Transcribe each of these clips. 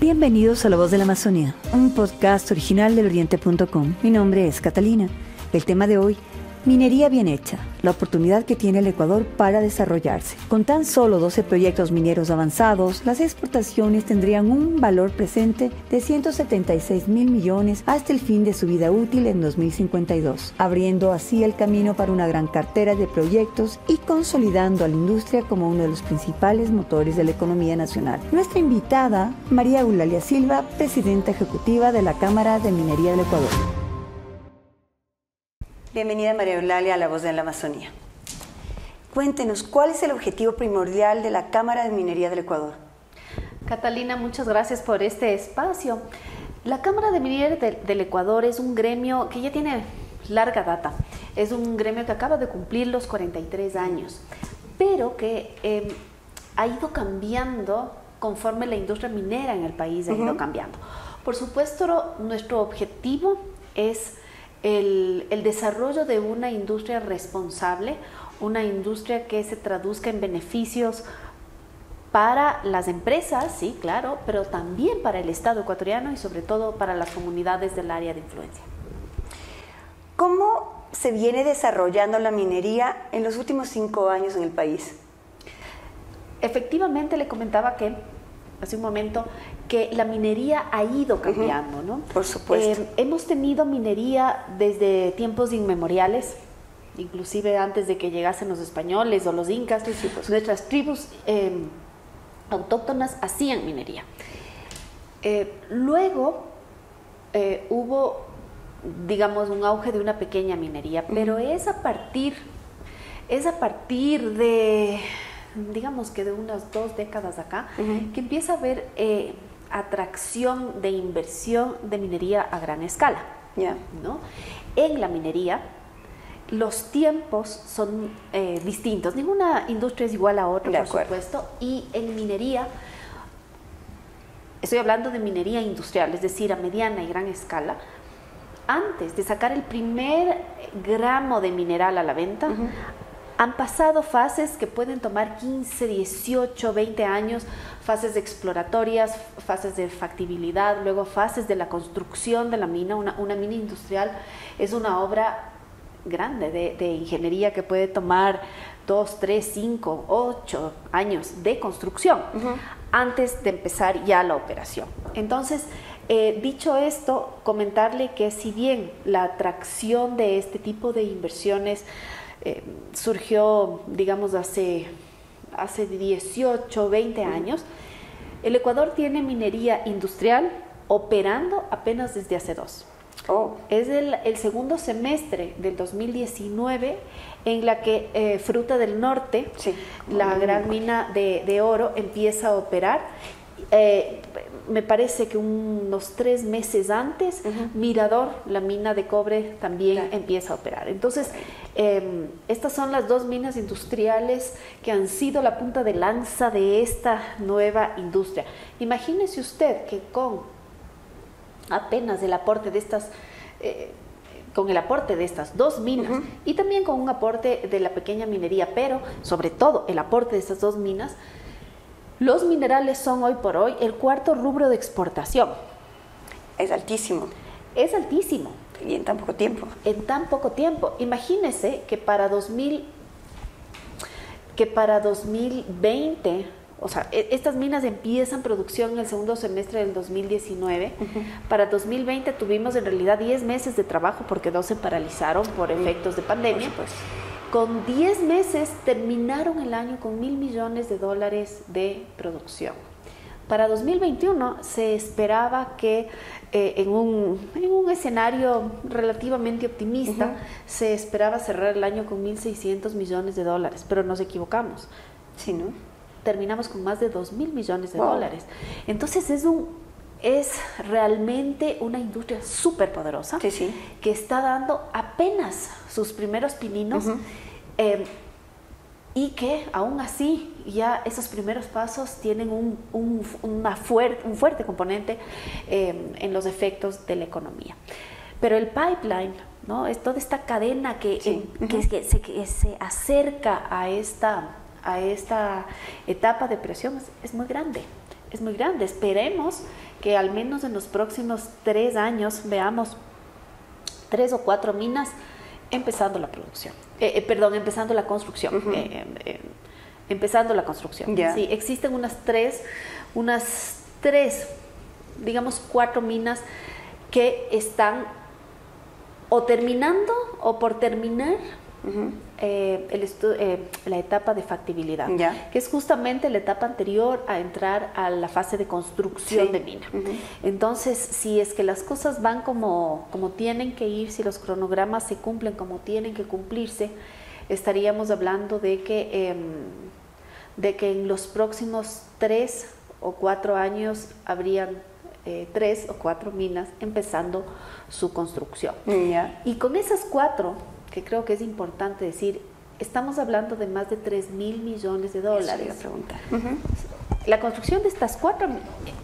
Bienvenidos a La Voz de la Amazonía, un podcast original del Oriente.com. Mi nombre es Catalina. El tema de hoy Minería bien hecha, la oportunidad que tiene el Ecuador para desarrollarse. Con tan solo 12 proyectos mineros avanzados, las exportaciones tendrían un valor presente de 176 mil millones hasta el fin de su vida útil en 2052, abriendo así el camino para una gran cartera de proyectos y consolidando a la industria como uno de los principales motores de la economía nacional. Nuestra invitada, María Eulalia Silva, presidenta ejecutiva de la Cámara de Minería del Ecuador. Bienvenida María Eulalia a La Voz de la Amazonía. Cuéntenos, ¿cuál es el objetivo primordial de la Cámara de Minería del Ecuador? Catalina, muchas gracias por este espacio. La Cámara de Minería del, Ecuador es un gremio que ya tiene larga data. Es un gremio que acaba de cumplir los 43 años, pero que em, ha ido cambiando conforme la industria minera en el país ha ido cambiando. Por supuesto, nuestro objetivo es el, desarrollo de una industria responsable, una industria que se traduzca en beneficios para las empresas, sí, claro, pero también para el Estado ecuatoriano y sobre todo para las comunidades del área de influencia. ¿Cómo se viene desarrollando la minería en los últimos cinco años en el país? Efectivamente, le comentaba que hace un momento que la minería ha ido cambiando, ¿no? Por supuesto. Eh, hemos tenido minería desde tiempos inmemoriales, inclusive antes de que llegasen los españoles o los incas, pues. nuestras tribus em, autóctonas hacían minería. Eh, luego eh, hubo, digamos, un auge de una pequeña minería, pero es a partir, es a partir de, digamos que de unas dos décadas acá, que empieza a haber atracción de inversión de minería a gran escala. ¿no? En la minería, los tiempos son eh, distintos. Ninguna industria es igual a otra, por supuesto. Y en minería, estoy hablando de minería industrial, es decir, a mediana y gran escala. Antes de sacar el primer gramo de mineral a la venta, han pasado fases que pueden tomar 15, 18, 20 años, fases exploratorias, fases de factibilidad, luego fases de la construcción de la mina. Una, mina industrial es una obra grande de, ingeniería que puede tomar 2, 3, 5, 8 años de construcción antes de empezar ya la operación. Entonces, eh, dicho esto, comentarle que si bien la atracción de este tipo de inversiones eh, surgió, digamos, hace, hace 18, 20 años. El Ecuador tiene minería industrial operando apenas desde hace dos. Oh. Es el, segundo semestre del 2019 en la que eh, Fruta del Norte, la gran mina de, oro, empieza a operar. Eh, me parece que unos tres meses antes, Mirador, la mina de cobre, también empieza a operar. Entonces, em, estas son las dos minas industriales que han sido la punta de lanza de esta nueva industria. Imagínese usted que con apenas el aporte de estas... Eh, con el aporte de estas dos minas y también con un aporte de la pequeña minería, pero sobre todo el aporte de estas dos minas, los minerales son hoy por hoy el cuarto rubro de exportación. Es altísimo. Es altísimo. Y en tan poco tiempo. En tan poco tiempo. Imagínese que para 2000 que para 2020, o sea, e, estas minas empiezan producción en el segundo semestre del 2019. Para 2020 tuvimos en realidad 10 meses de trabajo porque dos se paralizaron por efectos de pandemia. Pues con 10 meses terminaron el año con mil millones de dólares de producción. Para 2021 se esperaba que eh, en, un, en, un, escenario relativamente optimista se esperaba cerrar el año con 1.600 millones de dólares, pero nos equivocamos. Sí, ¿no? Terminamos con más de 2.000 millones de dólares. Entonces es un es realmente una industria súper poderosa que está dando apenas sus primeros pininos em, y que aún así ya esos primeros pasos tienen un, una un fuerte componente em, en los efectos de la economía. Pero el pipeline, ¿no? es toda esta cadena que, que, se, que se, acerca a esta, a esta etapa de presión es muy grande es muy grande. Esperemos que al menos en los próximos tres años veamos tres o cuatro minas empezando la producción, eh, eh, perdón, empezando la construcción, eh, empezando la construcción. Sí, existen unas tres, unas tres, digamos cuatro minas que están o terminando o por terminar eh, el eh, la etapa de factibilidad, que es justamente la etapa anterior a entrar a la fase de construcción de mina. Entonces, si es que las cosas van como, como tienen que ir, si los cronogramas se cumplen como tienen que cumplirse, estaríamos hablando de que, em, de que en los próximos tres o cuatro años habrían eh, tres o cuatro minas empezando su construcción. Y con esas cuatro que creo que es importante decir, estamos hablando de más de 3 mil millones de dólares. preguntar. La construcción de estas cuatro,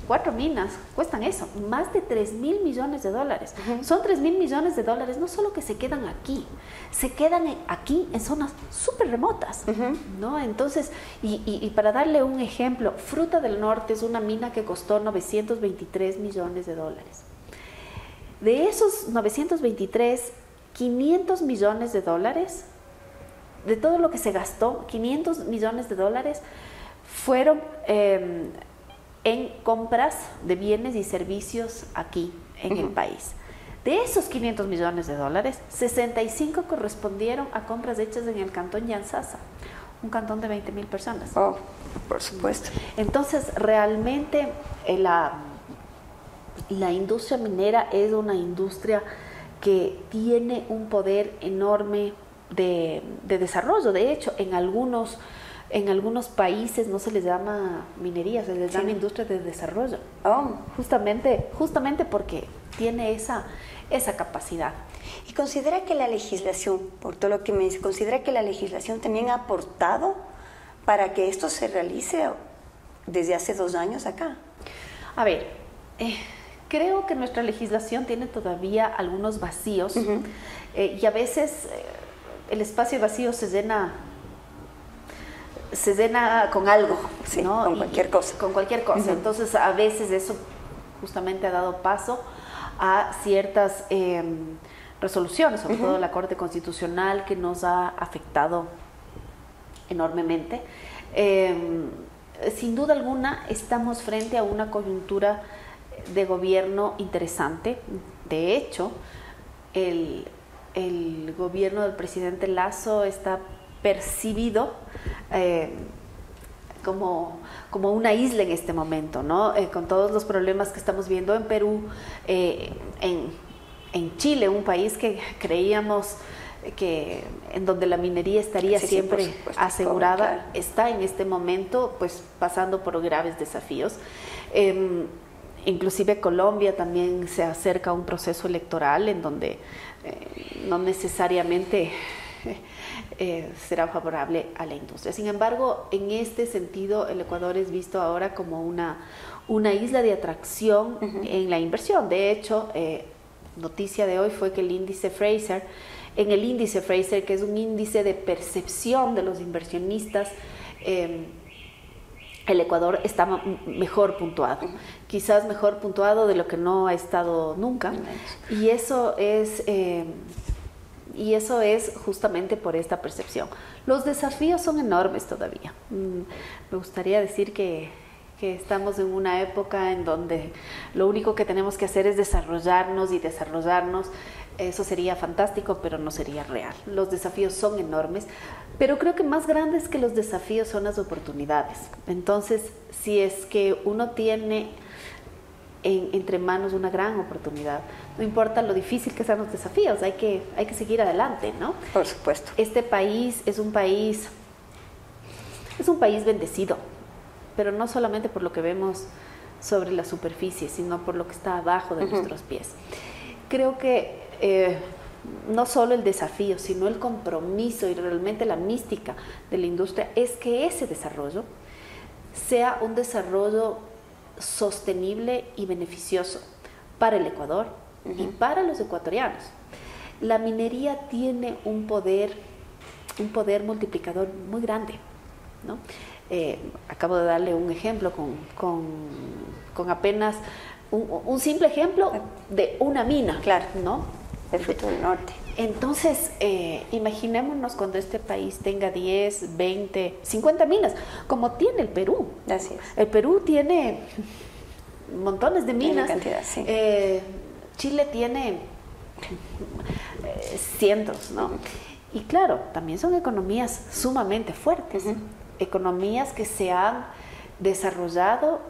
cuatro minas cuestan eso, más de 3 mil millones de dólares. Son 3 mil millones de dólares no solo que se quedan aquí, se quedan aquí en zonas súper remotas. ¿no? Entonces, y, y, para darle un ejemplo, Fruta del Norte es una mina que costó 923 millones de dólares. De esos 923, 500 millones de dólares, de todo lo que se gastó, 500 millones de dólares fueron em, en compras de bienes y servicios aquí en el país. De esos 500 millones de dólares, 65 correspondieron a compras hechas en el cantón Yansasa, un cantón de 20 mil personas. Oh, por supuesto. Entonces, realmente eh, la, la industria minera es una industria que tiene un poder enorme de, desarrollo. De hecho, en algunos, en algunos países no se les llama minería, se les llama industria de desarrollo. Oh. Justamente, justamente porque tiene esa, esa capacidad. Y considera que la legislación, por todo lo que me dice, considera que la legislación también ha aportado para que esto se realice desde hace dos años acá. A ver, eh, Creo que nuestra legislación tiene todavía algunos vacíos eh, y a veces eh, el espacio vacío se llena se llena con algo, con cualquier cosa. Con cualquier cosa. Entonces, a veces eso justamente ha dado paso a ciertas em, resoluciones, sobre todo la Corte Constitucional, que nos ha afectado enormemente. Em, sin duda alguna, estamos frente a una coyuntura de gobierno interesante. De hecho, el, gobierno del presidente Lazo está percibido eh, como, como, una isla en este momento, ¿no? Eh, con todos los problemas que estamos viendo en Perú, eh, en, Chile, un país que creíamos que en donde la minería estaría siempre asegurada, está en este momento pues pasando por graves desafíos. Em, Inclusive Colombia también se acerca a un proceso electoral en donde eh, no necesariamente eh, será favorable a la industria. Sin embargo, en este sentido, el Ecuador es visto ahora como una, una isla de atracción en la inversión. De hecho, eh, noticia de hoy fue que el índice Fraser, en el índice Fraser, que es un índice de percepción de los inversionistas, el Ecuador está mejor puntuado, quizás mejor puntuado de lo que no ha estado nunca. Y eso es, eh, y eso es justamente por esta percepción. Los desafíos son enormes todavía. Mm, me gustaría decir que, que estamos en una época en donde lo único que tenemos que hacer es desarrollarnos y desarrollarnos eso sería fantástico, pero no sería real. Los desafíos son enormes, pero creo que más grandes que los desafíos son las oportunidades. Entonces, si es que uno tiene entre manos una gran oportunidad, no importa lo difícil que sean los desafíos, hay que, hay que seguir adelante, ¿no? Por supuesto. Este país es un país, es un país bendecido, pero no solamente por lo que vemos sobre la superficie, sino por lo que está abajo de nuestros pies. Creo que eh, no solo el desafío, sino el compromiso y realmente la mística de la industria es que ese desarrollo sea un desarrollo sostenible y beneficioso para el Ecuador y para los ecuatorianos. La minería tiene un poder, un poder multiplicador muy grande. eh, acabo de darle un ejemplo con, con, apenas un, simple ejemplo de una mina, claro, ¿no? El futuro del norte. Entonces, eh, imaginémonos cuando este país tenga 10, 20, 50 minas, como tiene el Perú. Así es. El Perú tiene montones de minas. cantidad, sí. Eh, Chile tiene cientos, ¿no? Y claro, también son economías sumamente fuertes, economías que se han desarrollado,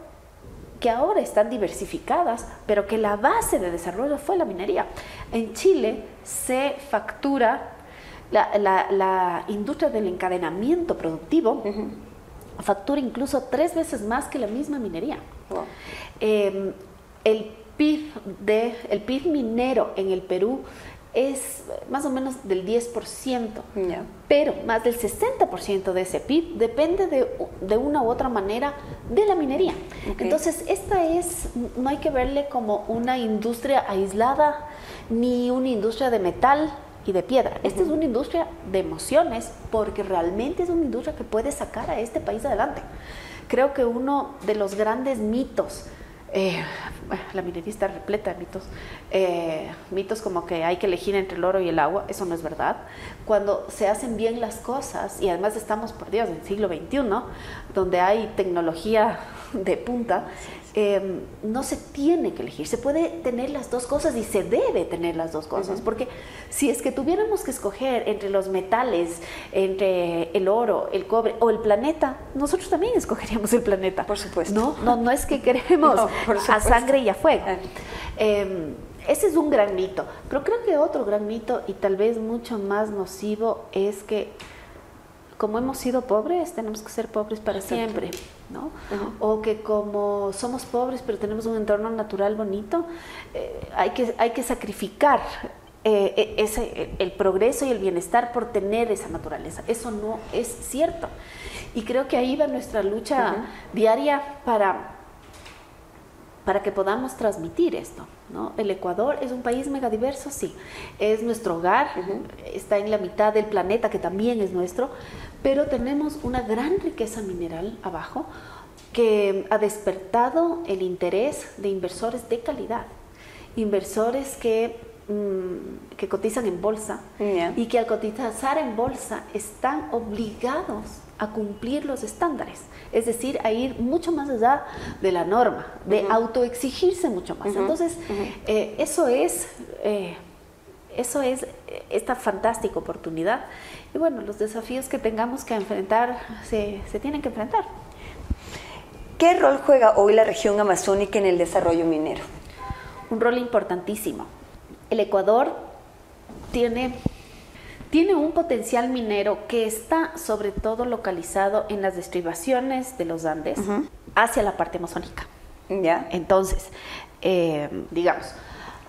que ahora están diversificadas, pero que la base de desarrollo fue la minería. En Chile se factura la, industria del encadenamiento productivo, factura incluso tres veces más que la misma minería. Em, el PIB, de, el PIB minero en el Perú es más o menos del 10%, pero más del 60% de ese PIB depende de, una u otra manera de la minería. Entonces, esta es, no hay que verle como una industria aislada ni una industria de metal y de piedra. Esta es una industria de emociones porque realmente es una industria que puede sacar a este país adelante. Creo que uno de los grandes mitos eh, la minería está repleta de mitos. Eh, mitos como que hay que elegir entre el oro y el agua, eso no es verdad. Cuando se hacen bien las cosas, y además estamos perdidos en el siglo XXI, donde hay tecnología de punta, Em, no se tiene que elegir, se puede tener las dos cosas y se debe tener las dos cosas, porque si es que tuviéramos que escoger entre los metales, entre el oro, el cobre o el planeta, nosotros también escogeríamos el planeta. Por supuesto. No, no, no es que queremos a sangre y a fuego. Eh, ese es un gran mito, pero creo que otro gran mito y tal vez mucho más nocivo es que como hemos sido pobres, tenemos que ser pobres para siempre, ¿no? O que como somos pobres pero tenemos un entorno natural bonito, eh, hay, que, hay que sacrificar eh, e, ese, el progreso y el bienestar por tener esa naturaleza. Eso no es cierto. Y creo que ahí va nuestra lucha diaria para para que podamos transmitir esto. ¿no? El Ecuador es un país megadiverso, sí, es nuestro hogar, está en la mitad del planeta que también es nuestro, pero tenemos una gran riqueza mineral abajo que ha despertado el interés de inversores de calidad, inversores que, mm, que cotizan en bolsa y que al cotizar en bolsa están obligados a cumplir los estándares, es decir, a ir mucho más allá de la norma, de autoexigirse mucho más. Entonces, eh, eso es... Eh, eso es esta fantástica oportunidad. Y bueno, los desafíos que tengamos que enfrentar se, se, tienen que enfrentar. ¿Qué rol juega hoy la región amazónica en el desarrollo minero? Un rol importantísimo. El Ecuador tiene tiene un potencial minero que está sobre todo localizado en las estribaciones de los Andes hacia la parte amazónica. ¿Ya? Entonces, eh, digamos,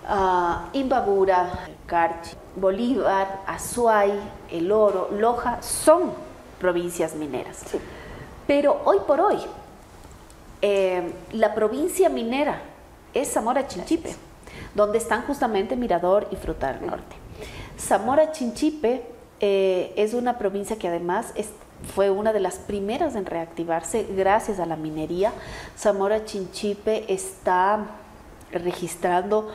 uh, Imbabura, Carchi, Bolívar, Azuay, El Oro, Loja son provincias mineras. Pero hoy por hoy, eh, la provincia minera es Zamora Chinchipe, donde están justamente Mirador y Fruta del Norte. Zamora Chinchipe eh, es una provincia que además fue una de las primeras en reactivarse gracias a la minería. Zamora Chinchipe está registrando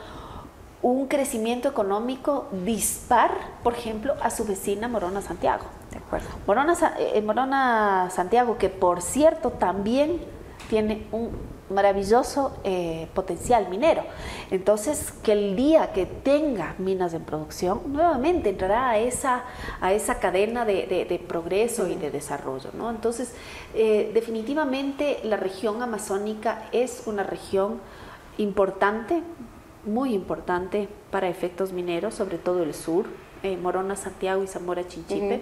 un crecimiento económico dispar, por ejemplo, a su vecina Morona Santiago. De acuerdo. Morona, eh, Morona Santiago, que por cierto también tiene un maravilloso eh, potencial minero. Entonces, que el día que tenga minas en producción, nuevamente entrará a esa, a esa cadena de, progreso y de desarrollo. ¿no? Entonces, eh, definitivamente la región amazónica es una región importante, muy importante para efectos mineros, sobre todo el sur, eh, Morona, Santiago y Zamora, Chinchipe.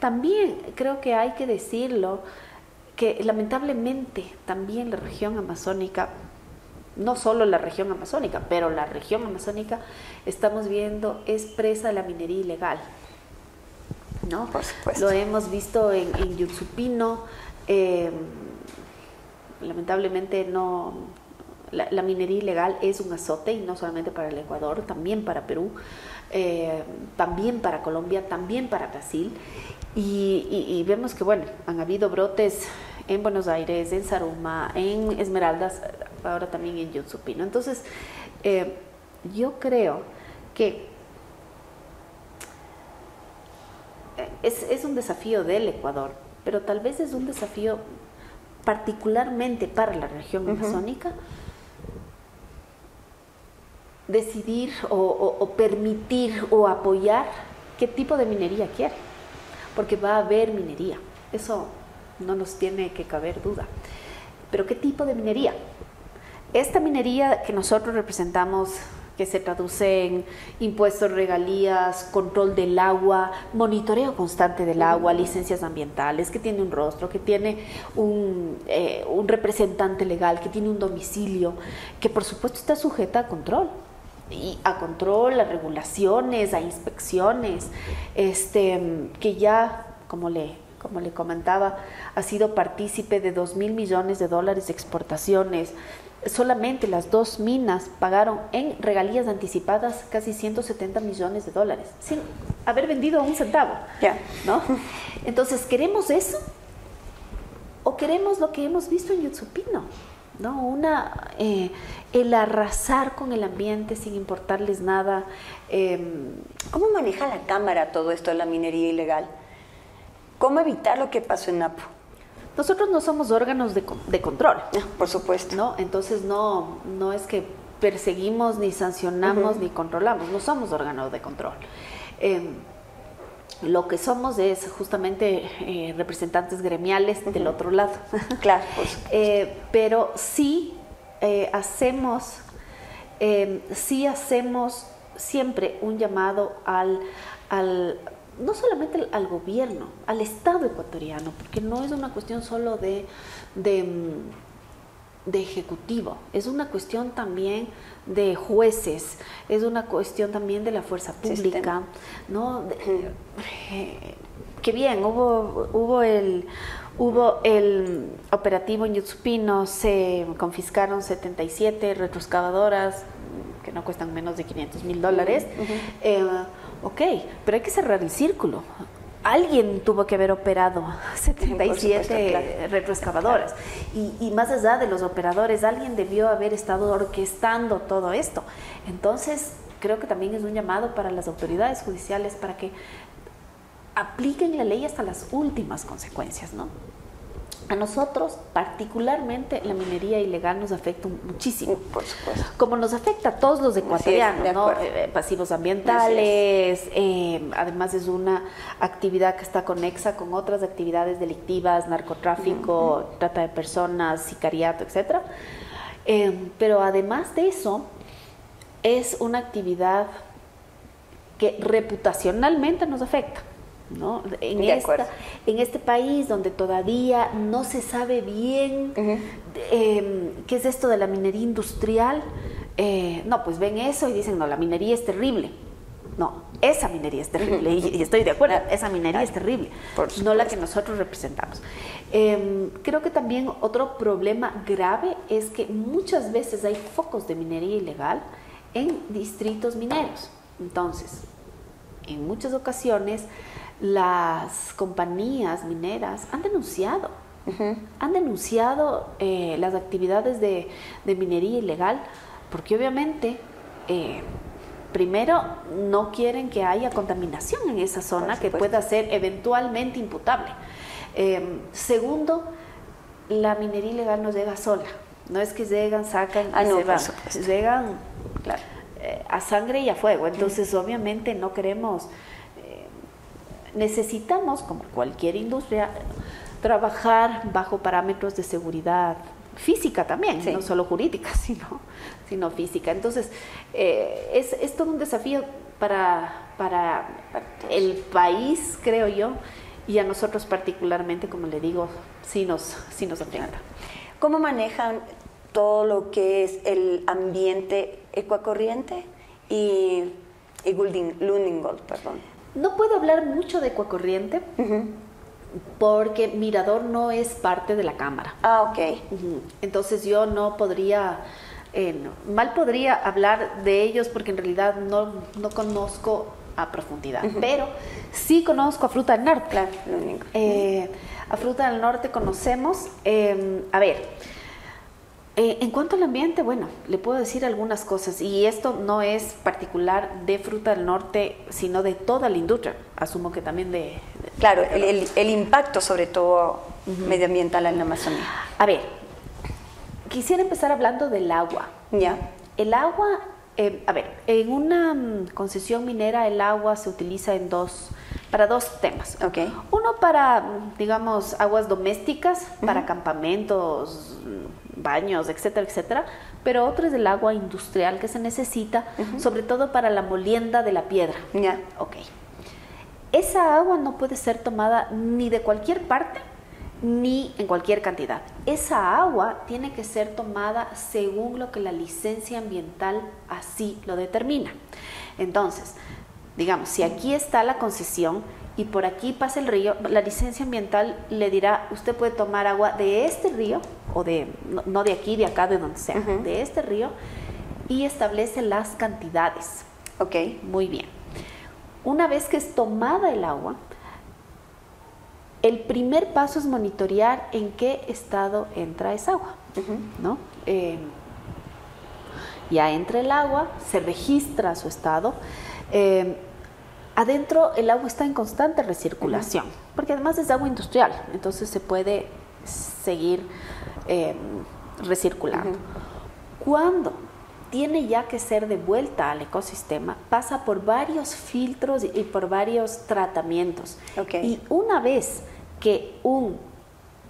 también creo que hay que decirlo, que lamentablemente también la región amazónica, no solo la región amazónica, pero la región amazónica, estamos viendo es presa de la minería ilegal. ¿no? Por supuesto. Lo hemos visto en, en Yutsupino, eh, lamentablemente no, La, minería ilegal es un azote y no solamente para el Ecuador, también para Perú, eh, también para Colombia, también para Brasil. Y, vemos que, bueno, han habido brotes en Buenos Aires, en Saruma, en Esmeraldas, ahora también en Yutsupino. Entonces, eh, yo creo que es, es un desafío del Ecuador, pero tal vez es un desafío particularmente para la región amazónica, decidir o, permitir o apoyar qué tipo de minería quiere, porque va a haber minería, eso no nos tiene que caber duda. Pero ¿qué tipo de minería? Esta minería que nosotros representamos que se traduce en impuestos, regalías, control del agua, monitoreo constante del agua, licencias ambientales, que tiene un rostro, que tiene un, eh, un representante legal, que tiene un domicilio, que por supuesto está sujeta a control y a control, a regulaciones, a inspecciones, este, que ya, como le, como le comentaba, ha sido partícipe de 2 mil millones de dólares de exportaciones, solamente las dos minas pagaron en regalías anticipadas casi 170 millones de dólares, sin haber vendido un centavo. ¿no? Entonces, ¿queremos eso? ¿O queremos lo que hemos visto en Yutsupino? ¿No? Una, eh, el arrasar con el ambiente sin importarles nada. Em, ¿Cómo maneja la Cámara todo esto de la minería ilegal? ¿Cómo evitar lo que pasó en Napo? Nosotros no somos órganos de, control. Ah, por supuesto. ¿no? Entonces no, no es que perseguimos, ni sancionamos, ni controlamos. No somos órganos de control. Em, lo que somos es justamente eh, representantes gremiales del otro lado. Claro. eh, pero sí eh, hacemos, em, sí hacemos siempre un llamado al, al no solamente al gobierno, al Estado ecuatoriano, porque no es una cuestión solo de, de, mm, ejecutivo, es una cuestión también de jueces, es una cuestión también de la fuerza pública, ¿no? Eh, qué bien, hubo, hubo el hubo el operativo en Yutsupino, se confiscaron 77 retroexcavadoras que no cuestan menos de 500 mil dólares. Ok, pero hay que cerrar el círculo. Alguien tuvo que haber operado 77 retroexcavadoras. Y, y, más allá de los operadores, alguien debió haber estado orquestando todo esto. Entonces, creo que también es un llamado para las autoridades judiciales para que apliquen la ley hasta las últimas consecuencias, ¿no? A nosotros, particularmente, la minería ilegal nos afecta muchísimo. Por supuesto. Como nos afecta a todos los ecuatorianos, ¿no? Eh, pasivos ambientales, eh, además es una actividad que está conexa con otras actividades delictivas, narcotráfico, trata de personas, sicariato, etc. Eh, pero además de eso, es una actividad que reputacionalmente nos afecta. ¿No? En, en este país donde todavía no se sabe bien em, qué es esto de la minería industrial, eh, no, pues ven eso y dicen, no, la minería es terrible. No, esa minería es terrible y, estoy de acuerdo, esa minería es terrible, no la que nosotros representamos. Em, creo que también otro problema grave es que muchas veces hay focos de minería ilegal en distritos mineros. Entonces, en muchas ocasiones las compañías mineras han denunciado, han denunciado eh, las actividades de, minería ilegal, porque obviamente, eh, primero, no quieren que haya contaminación en esa zona que pueda ser eventualmente imputable. Eh, segundo, la minería ilegal no llega sola, no es que llegan, sacan ah, y se van, llegan a sangre y a fuego, entonces obviamente no queremos necesitamos, como cualquier industria, trabajar bajo parámetros de seguridad física también, no solo jurídica, sino, sino física. Entonces, eh, es, es, todo un desafío para, para el país, creo yo, y a nosotros particularmente, como le digo, sí nos, sí nos afecta. ¿Cómo manejan todo lo que es el ambiente ecuacorriente y, y Lundingold, perdón? No puedo hablar mucho de Ecuacorriente porque Mirador no es parte de la Cámara. Ah, ok. Entonces yo no podría eh, mal podría hablar de ellos porque en realidad no, no conozco a profundidad, pero sí conozco a Fruta del Norte. Claro, lo único. Eh, a Fruta del Norte conocemos, eh, a ver, eh, en cuanto al ambiente, bueno, le puedo decir algunas cosas y esto no es particular de Fruta del Norte, sino de toda la industria, asumo que también de... de- Claro, el, el- el impacto sobre todo medioambiental en la Amazonía. A ver, quisiera empezar hablando del agua. Ya. El agua, eh, a ver, en una mm, concesión minera el agua se utiliza en dos, para dos temas. Ok. Uno para, digamos, aguas domésticas, para campamentos, baños, etcétera, etcétera. Pero otro es el agua industrial que se necesita, sobre todo para la molienda de la piedra. Ya. Ok. Esa agua no puede ser tomada ni de cualquier parte ni en cualquier cantidad. Esa agua tiene que ser tomada según lo que la licencia ambiental así lo determina. Entonces, digamos, si aquí está la concesión y por aquí pasa el río, la licencia ambiental le dirá, usted puede tomar agua de este río, o de, no, no de aquí, de acá, de donde sea, de este río, y establece las cantidades. Ok. Muy bien. Una vez que es tomada el agua, el primer paso es monitorear en qué estado entra esa agua. ¿no? Eh, ya entra el agua, se registra su estado. eh, adentro el agua está en constante recirculación, porque además es agua industrial, entonces se puede seguir eh, recirculando. Cuando tiene ya que ser devuelta al ecosistema, pasa por varios filtros y por varios tratamientos. Y una vez que un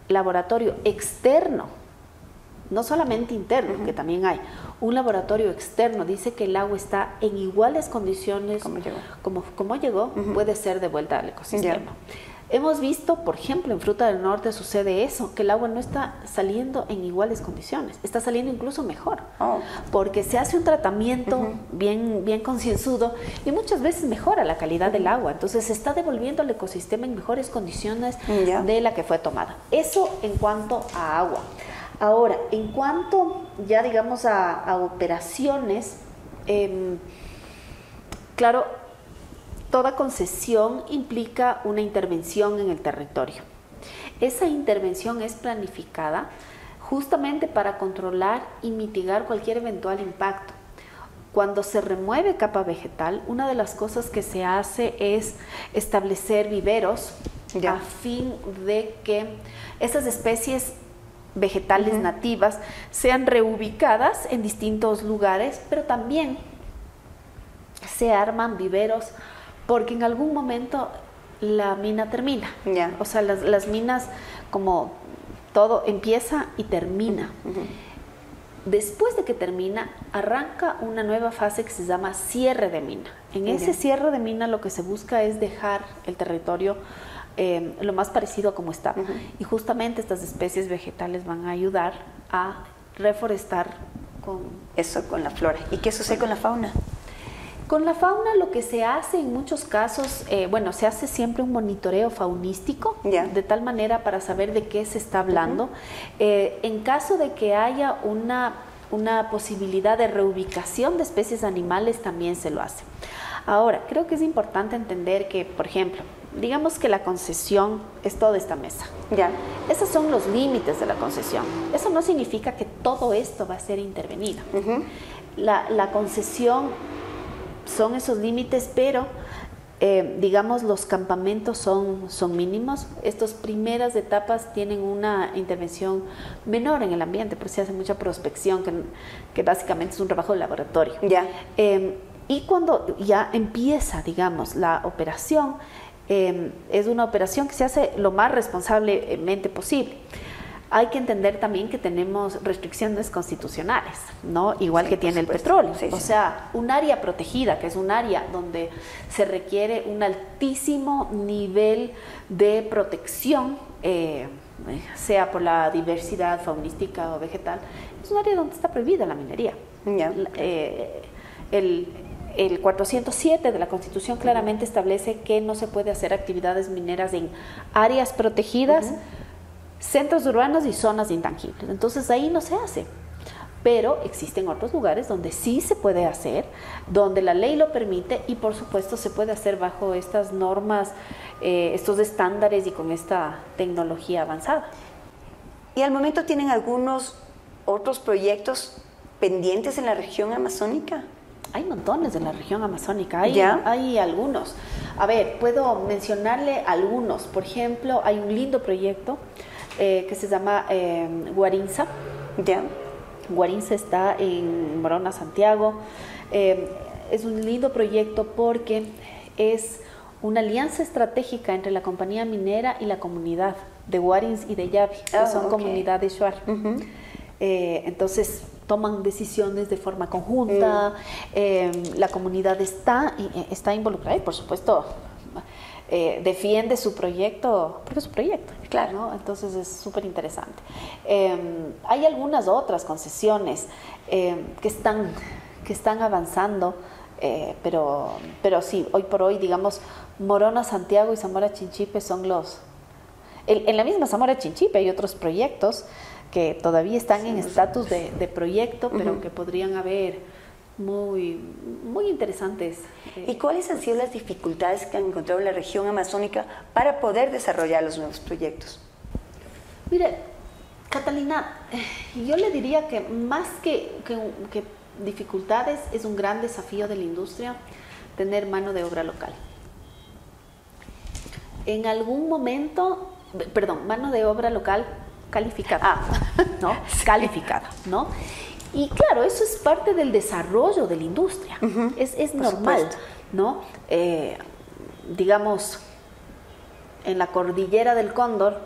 laboratorio externo, no solamente interno, que también hay, un laboratorio externo dice que el agua está en iguales condiciones Como llegó. como, como llegó, puede ser devuelta al ecosistema. Hemos visto, por ejemplo, en Fruta del Norte sucede eso, que el agua no está saliendo en iguales condiciones, está saliendo incluso mejor, Oh. porque se hace un tratamiento bien, bien concienzudo y muchas veces mejora la calidad del agua, entonces se está devolviendo al ecosistema en mejores condiciones de la que fue tomada. Eso en cuanto a agua. Ahora, en cuanto ya digamos a, a operaciones, em, claro, toda concesión implica una intervención en el territorio. Esa intervención es planificada justamente para controlar y mitigar cualquier eventual impacto. Cuando se remueve capa vegetal, una de las cosas que se hace es establecer viveros Ya. a fin de que esas especies vegetales nativas sean reubicadas en distintos lugares, pero también se arman viveros porque en algún momento la mina termina. Ya. O sea, las, las minas, como todo, empieza y termina. Después de que termina, arranca una nueva fase que se llama cierre de mina. En ese cierre de mina lo que se busca es dejar el territorio eh, lo más parecido a como está. Y justamente estas especies vegetales van a ayudar a reforestar con Eso con la flora. ¿Y qué sucede con la fauna? con la fauna lo que se hace en muchos casos, eh, bueno, se hace siempre un monitoreo faunístico, de tal manera para saber de qué se está hablando. Eh, en caso de que haya una, una posibilidad de reubicación de especies animales, también se lo hace. Ahora, creo que es importante entender que, por ejemplo, digamos que la concesión es toda esta mesa. Ya. Esos son los límites de la concesión. Eso no significa que todo esto va a ser intervenido. La, la concesión son esos límites, pero eh, digamos los campamentos son, son mínimos. Estas primeras etapas tienen una intervención menor en el ambiente, porque se hace mucha prospección, que, que básicamente es un trabajo de laboratorio. Ya. Eh, y cuando ya empieza, digamos, la operación, eh, es una operación que se hace lo más responsablemente posible. Hay que entender también que tenemos restricciones constitucionales, ¿no? Igual Sí, que tiene el petróleo. Sí, o sí. sea, un área protegida, que es un área donde se requiere un altísimo nivel de protección, eh, sea por la diversidad faunística o vegetal, es un área donde está prohibida la minería. Eh, el, el 407 de la Constitución claramente establece que no se puede hacer actividades mineras en áreas protegidas, centros urbanos y zonas intangibles. Entonces ahí no se hace. pero existen otros lugares donde sí se puede hacer, donde la ley lo permite y por supuesto se puede hacer bajo estas normas, eh, estos estándares y con esta tecnología avanzada. ¿Y al momento tienen algunos otros proyectos pendientes en la región amazónica? Hay montones en la región amazónica, hay, hay algunos. A ver, puedo mencionarle algunos. Por ejemplo, hay un lindo proyecto eh, que se llama eh, Guarinza. Ya. Guarinza está en Morona, Santiago. Eh, es un lindo proyecto porque es una alianza estratégica entre la compañía minera y la comunidad de Guarins y de Yavi, que ah, son comunidades Shuar. entonces, toman decisiones de forma conjunta, mm. em, la comunidad está, eh, está involucrada y por supuesto eh, defiende su proyecto, porque es su proyecto, claro, entonces es súper interesante. Em, hay algunas otras concesiones em, que, están, que están avanzando, eh, pero, pero sí, hoy por hoy, digamos, Morona, Santiago y Zamora Chinchipe son los... en la misma Zamora Chinchipe hay otros proyectos que todavía están en estatus de, proyecto, pero que podrían haber muy, muy interesantes. ¿Y cuáles han sido las dificultades que han encontrado en la región amazónica para poder desarrollar los nuevos proyectos? Mire, Catalina, yo le diría que más que, que dificultades es un gran desafío de la industria tener mano de obra local. En algún momento, perdón, mano de obra local calificada, ah. ¿no? Calificada, ¿no? Y claro, eso es parte del desarrollo de la industria, es, normal, ¿no? Eh, digamos, en la cordillera del Cóndor,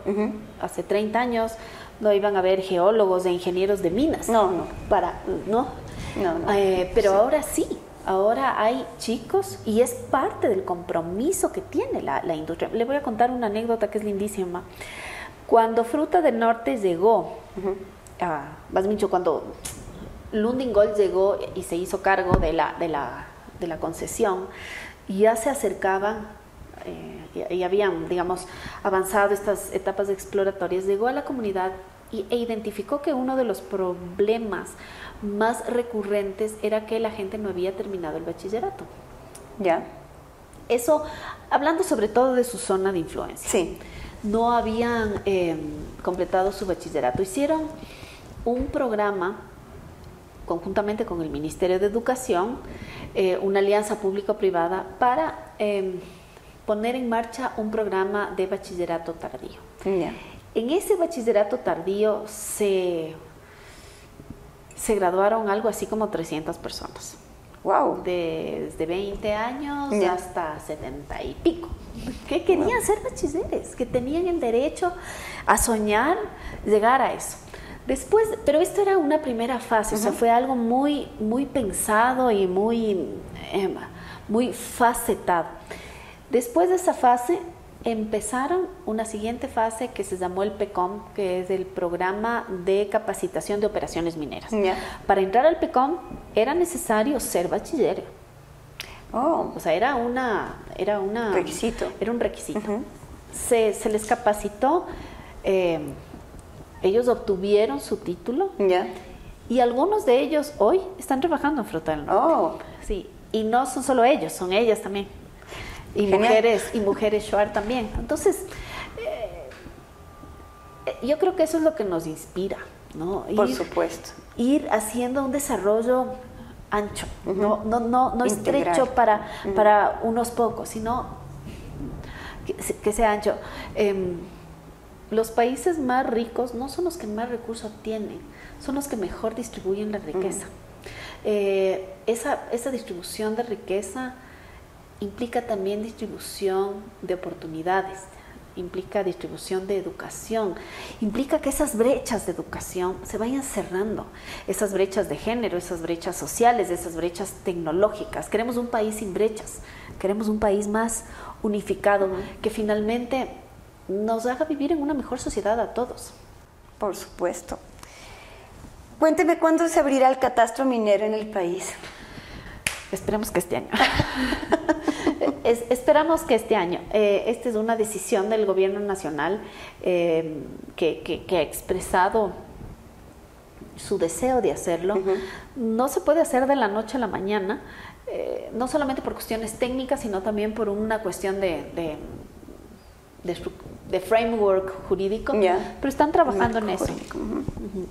hace 30 años, no iban a haber geólogos e ingenieros de minas. No, no. Para, ¿no? no, eh, pero ahora sí, ahora hay chicos y es parte del compromiso que tiene la, la industria. Le voy a contar una anécdota que es lindísima. Cuando Fruta del Norte llegó, más dicho, cuando Lundingol llegó y se hizo cargo de la, de la, de la concesión, ya se acercaban eh, y, habían, digamos, avanzado estas etapas exploratorias, llegó a la comunidad y, e identificó que uno de los problemas más recurrentes era que la gente no había terminado el bachillerato. ¿Ya? Eso, hablando sobre todo de su zona de influencia. Sí no habían em, completado su bachillerato. Hicieron un programa conjuntamente con el Ministerio de Educación, eh, una alianza público-privada para em, poner en marcha un programa de bachillerato tardío. En ese bachillerato tardío se, se graduaron algo así como 300 personas. Wow. desde 20 años hasta 70 y pico que querían ser bachilleres, que tenían el derecho a soñar, llegar a eso. Después, pero esto era una primera fase, o sea, fue algo muy, muy pensado y muy, em, muy facetado. Después de esa fase, empezaron una siguiente fase que se llamó el PECOM, que es el programa de capacitación de operaciones mineras. Para entrar al PECOM era necesario ser bachiller Oh. O sea, era una... Era una requisito. Era un requisito. se, les capacitó, eh, ellos obtuvieron su título. Ya. Y algunos de ellos hoy están trabajando en Fruta del Norte. Oh. Sí, y no son solo ellos, son ellas también. Y mujeres, y mujeres Shuar también. Entonces, eh, yo creo que eso es lo que nos inspira, ¿no? Por supuesto. Ir haciendo un desarrollo ancho, no, no, no, no estrecho para, para unos pocos, sino que, sea ancho. Em, los países más ricos no son los que más recursos tienen, son los que mejor distribuyen la riqueza. Eh, esa, esa distribución de riqueza implica también distribución de oportunidades, implica distribución de educación, implica que esas brechas de educación se vayan cerrando, esas brechas de género, esas brechas sociales, esas brechas tecnológicas. Queremos un país sin brechas, queremos un país más unificado, que finalmente nos haga vivir en una mejor sociedad a todos. Por supuesto. Cuénteme cuándo se abrirá el catastro minero en el país. Esperemos que este año. esperamos que este año. Eh, esta es una decisión del gobierno nacional eh, que, ha expresado su deseo de hacerlo, no se puede hacer de la noche a la mañana, eh, no solamente por cuestiones técnicas, sino también por una cuestión de, de, framework jurídico, pero están trabajando en eso.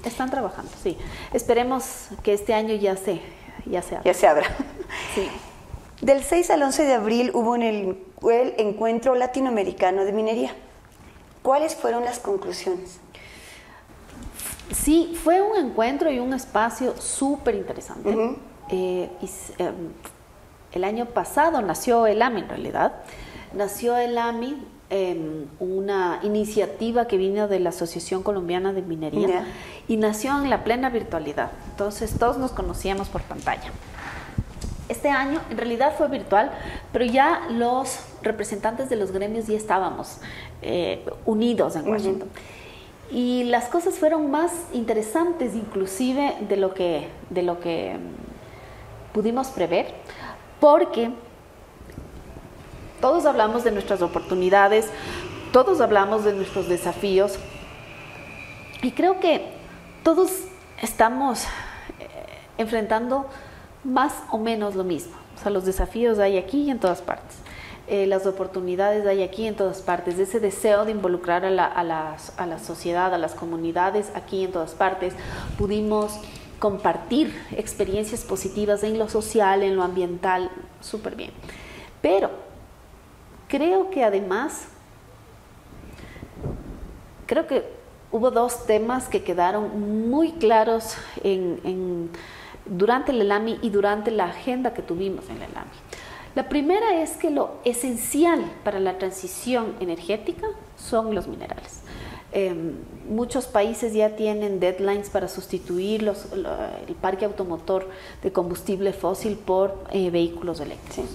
Están trabajando, sí. Esperemos que este año ya se, ya se abra. Ya se abra. Sí. Del 6 al 11 de abril hubo en el, el encuentro latinoamericano de minería. ¿Cuáles fueron las conclusiones? Sí, fue un encuentro y un espacio súper interesante. Eh, em, el año pasado nació el AMI en realidad. Nació el AMI, em, una iniciativa que vino de la Asociación Colombiana de Minería y nació en la plena virtualidad. Entonces todos nos conocíamos por pantalla. Este año en realidad fue virtual, pero ya los representantes de los gremios ya estábamos eh, unidos en Washington. Y las cosas fueron más interesantes inclusive de lo que, de lo que mm, pudimos prever, porque todos hablamos de nuestras oportunidades, todos hablamos de nuestros desafíos y creo que todos estamos eh, enfrentando más o menos lo mismo. O sea, los desafíos hay aquí y en todas partes. Eh, las oportunidades hay aquí en todas partes, ese deseo de involucrar a la, a, la, sociedad, a las comunidades aquí en todas partes. Pudimos compartir experiencias positivas en lo social, en lo ambiental, súper bien. Pero creo que además, creo que hubo dos temas que quedaron muy claros durante el ELAMI y durante la agenda que tuvimos en el ELAMI. La primera es que lo esencial para la transición energética son los minerales. Em, muchos países ya tienen deadlines para sustituir el parque automotor de combustible fósil por eh, vehículos eléctricos.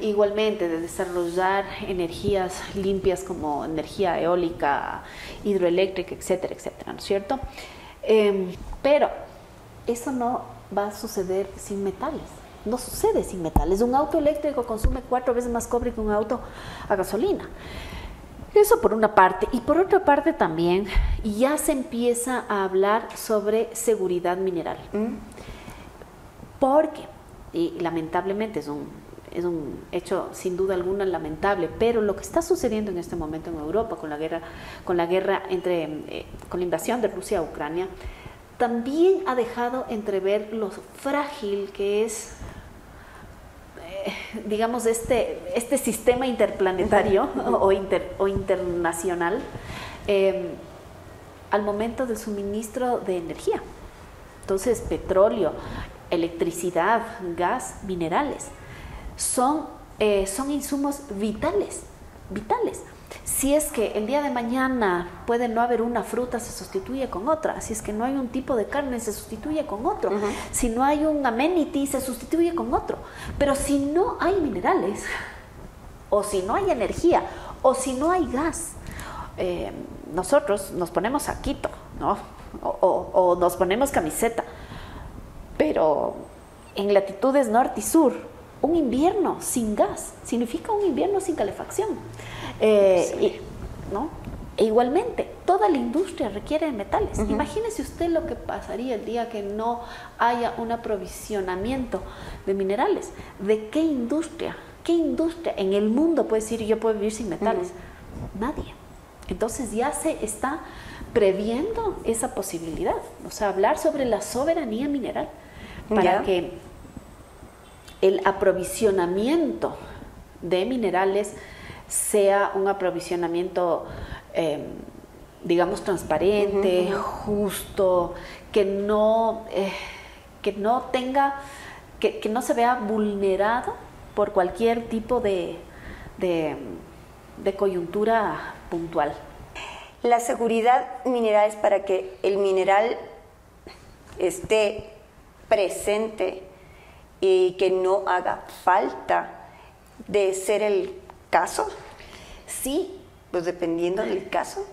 Igualmente, de desarrollar energías limpias como energía eólica, hidroeléctrica, etcétera, etcétera, ¿no es cierto? Em, pero eso no va a suceder sin metales no sucede sin metales. Un auto eléctrico consume cuatro veces más cobre que un auto a gasolina. Eso por una parte. Y por otra parte también ya se empieza a hablar sobre seguridad mineral. Mm. Porque, y lamentablemente es un, es un hecho sin duda alguna lamentable, pero lo que está sucediendo en este momento en Europa con la guerra, con la guerra entre, eh, con la invasión de Rusia a Ucrania, también ha dejado entrever lo frágil que es digamos, este, este sistema interplanetario o, o internacional em, al momento del suministro de energía. Entonces, petróleo, electricidad, gas, minerales, son, eh, son insumos vitales, vitales. Si es que el día de mañana puede no haber una fruta, se sustituye con otra. Si es que no hay un tipo de carne, se sustituye con otro. Si no hay un amenity, se sustituye con otro. Pero si no hay minerales, o si no hay energía, o si no hay gas, eh, nosotros nos ponemos saquito, ¿no? O, o nos ponemos camiseta. Pero en latitudes norte y sur, un invierno sin gas significa un invierno sin calefacción. Eh, ¿no? E igualmente, toda la industria requiere de metales. Imagínese usted lo que pasaría el día que no haya un aprovisionamiento de minerales. ¿De qué industria? ¿Qué industria en el mundo puede decir yo puedo vivir sin metales? Nadie. Entonces ya se está previendo esa posibilidad. O sea, hablar sobre la soberanía mineral para que el aprovisionamiento de minerales sea un aprovisionamiento, em, digamos, transparente, justo, que no, eh, que no tenga, que, no se vea vulnerado por cualquier tipo de, de coyuntura puntual. La seguridad mineral es para que el mineral esté presente y que no haga falta de ser el caso? Sí, pues dependiendo del caso.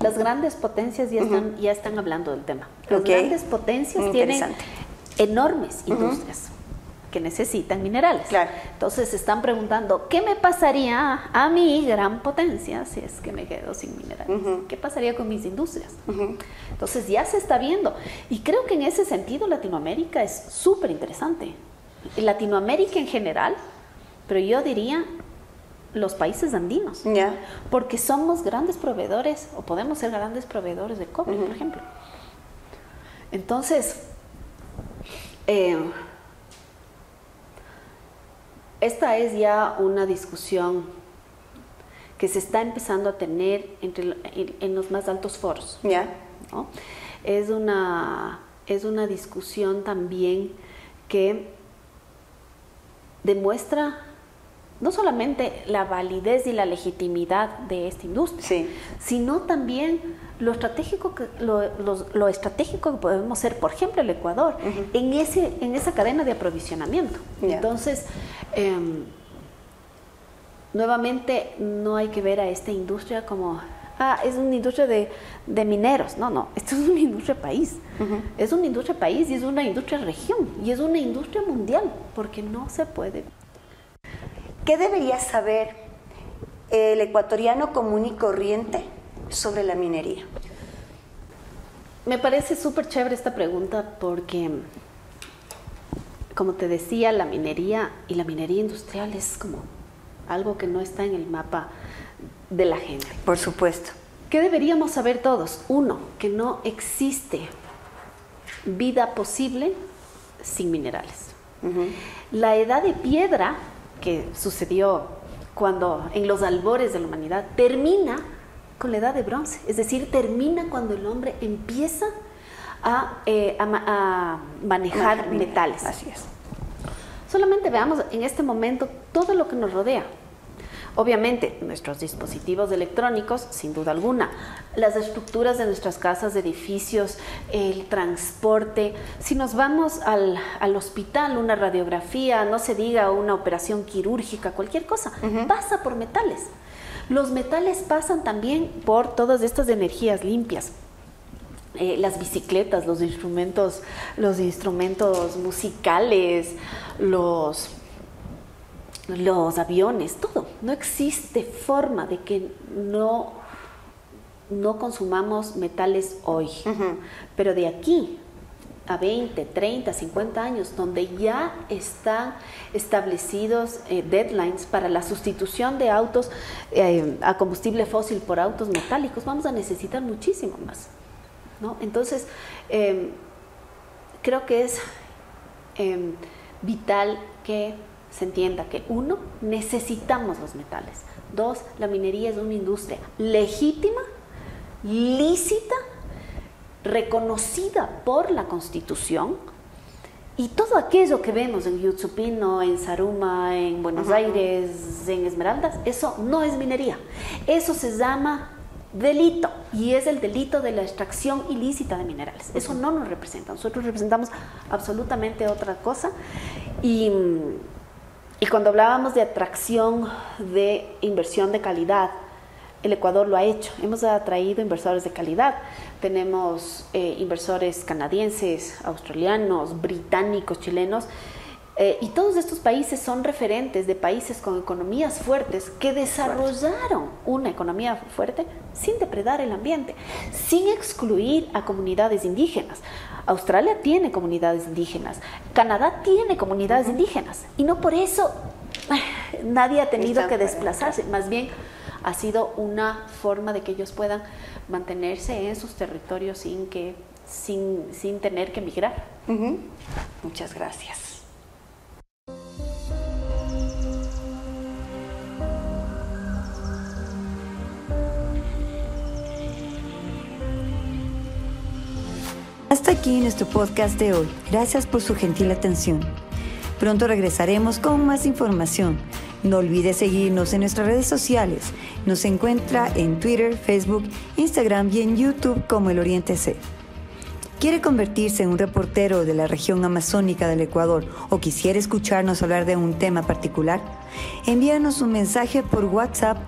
Las grandes potencias ya están, ya están hablando del tema. Las grandes potencias tienen enormes industrias. Que necesitan minerales. Claro. Entonces se están preguntando, ¿qué me pasaría a mi gran potencia si es que me quedo sin minerales? ¿Qué pasaría con mis industrias? Entonces ya se está viendo. Y creo que en ese sentido Latinoamérica es súper interesante. Latinoamérica en general, pero yo diría los países andinos. Porque somos grandes proveedores, o podemos ser grandes proveedores de cobre, por ejemplo. Entonces, eh, esta es ya una discusión que se está empezando a tener entre, en, los más altos foros. Ya. Es, una, es una discusión también que demuestra no solamente la validez y la legitimidad de esta industria, sino también lo estratégico, que, lo, estratégico que podemos ser, por ejemplo, el Ecuador, en, ese, en esa cadena de aprovisionamiento. Entonces, em, nuevamente, no hay que ver a esta industria como, ah, es una industria de, mineros. No, no, esto es una industria país. Es una industria país y es una industria región y es una industria mundial, porque no se puede. ¿Qué debería saber el ecuatoriano común y corriente sobre la minería? Me parece súper chévere esta pregunta porque, como te decía, la minería y la minería industrial es como algo que no está en el mapa de la gente. Por supuesto. ¿Qué deberíamos saber todos? Uno, que no existe vida posible sin minerales. La edad de piedra que sucedió cuando en los albores de la humanidad termina con la edad de bronce, es decir, termina cuando el hombre empieza a, eh, manejar metales. Así es. Solamente veamos en este momento todo lo que nos rodea. Obviamente, nuestros dispositivos electrónicos, sin duda alguna, las estructuras de nuestras casas, edificios, el transporte. Si nos vamos al, hospital, una radiografía, no se diga una operación quirúrgica, cualquier cosa, pasa por metales. Los metales pasan también por todas estas energías limpias. Eh, las bicicletas, los instrumentos, los instrumentos musicales, los, los aviones, todo. No existe forma de que no, no consumamos metales hoy. Pero de aquí a 20, 30, 50 años, donde ya están establecidos eh, deadlines para la sustitución de autos eh, a combustible fósil por autos metálicos, vamos a necesitar muchísimo más. ¿no? Entonces, em, creo que es em, vital que se entienda que uno, necesitamos los metales. Dos, la minería es una industria legítima, lícita, reconocida por la Constitución y todo aquello que vemos en Yutsupino, en Saruma, en Buenos Aires, en Esmeraldas, eso no es minería. Eso se llama delito y es el delito de la extracción ilícita de minerales. Eso no nos representa. Nosotros representamos absolutamente otra cosa y, y cuando hablábamos de atracción de inversión de calidad, el Ecuador lo ha hecho. Hemos atraído inversores de calidad. Tenemos eh, inversores canadienses, australianos, británicos, chilenos. Eh, y todos estos países son referentes de países con economías fuertes que desarrollaron una economía fuerte sin depredar el ambiente, sin excluir a comunidades indígenas. Australia tiene comunidades indígenas, Canadá tiene comunidades indígenas y no por eso nadie ha tenido que desplazarse, más bien ha sido una forma de que ellos puedan mantenerse en sus territorios sin, que, sin, sin tener que emigrar. Muchas gracias. Hasta aquí nuestro podcast de hoy. Gracias por su gentil atención. Pronto regresaremos con más información no olvide seguirnos en nuestras redes sociales. Nos encuentra en Twitter, Facebook, Instagram y en YouTube como El Oriente C. ¿Quiere convertirse en un reportero de la región amazónica del Ecuador o quisiera escucharnos hablar de un tema particular? Envíanos un mensaje por WhatsApp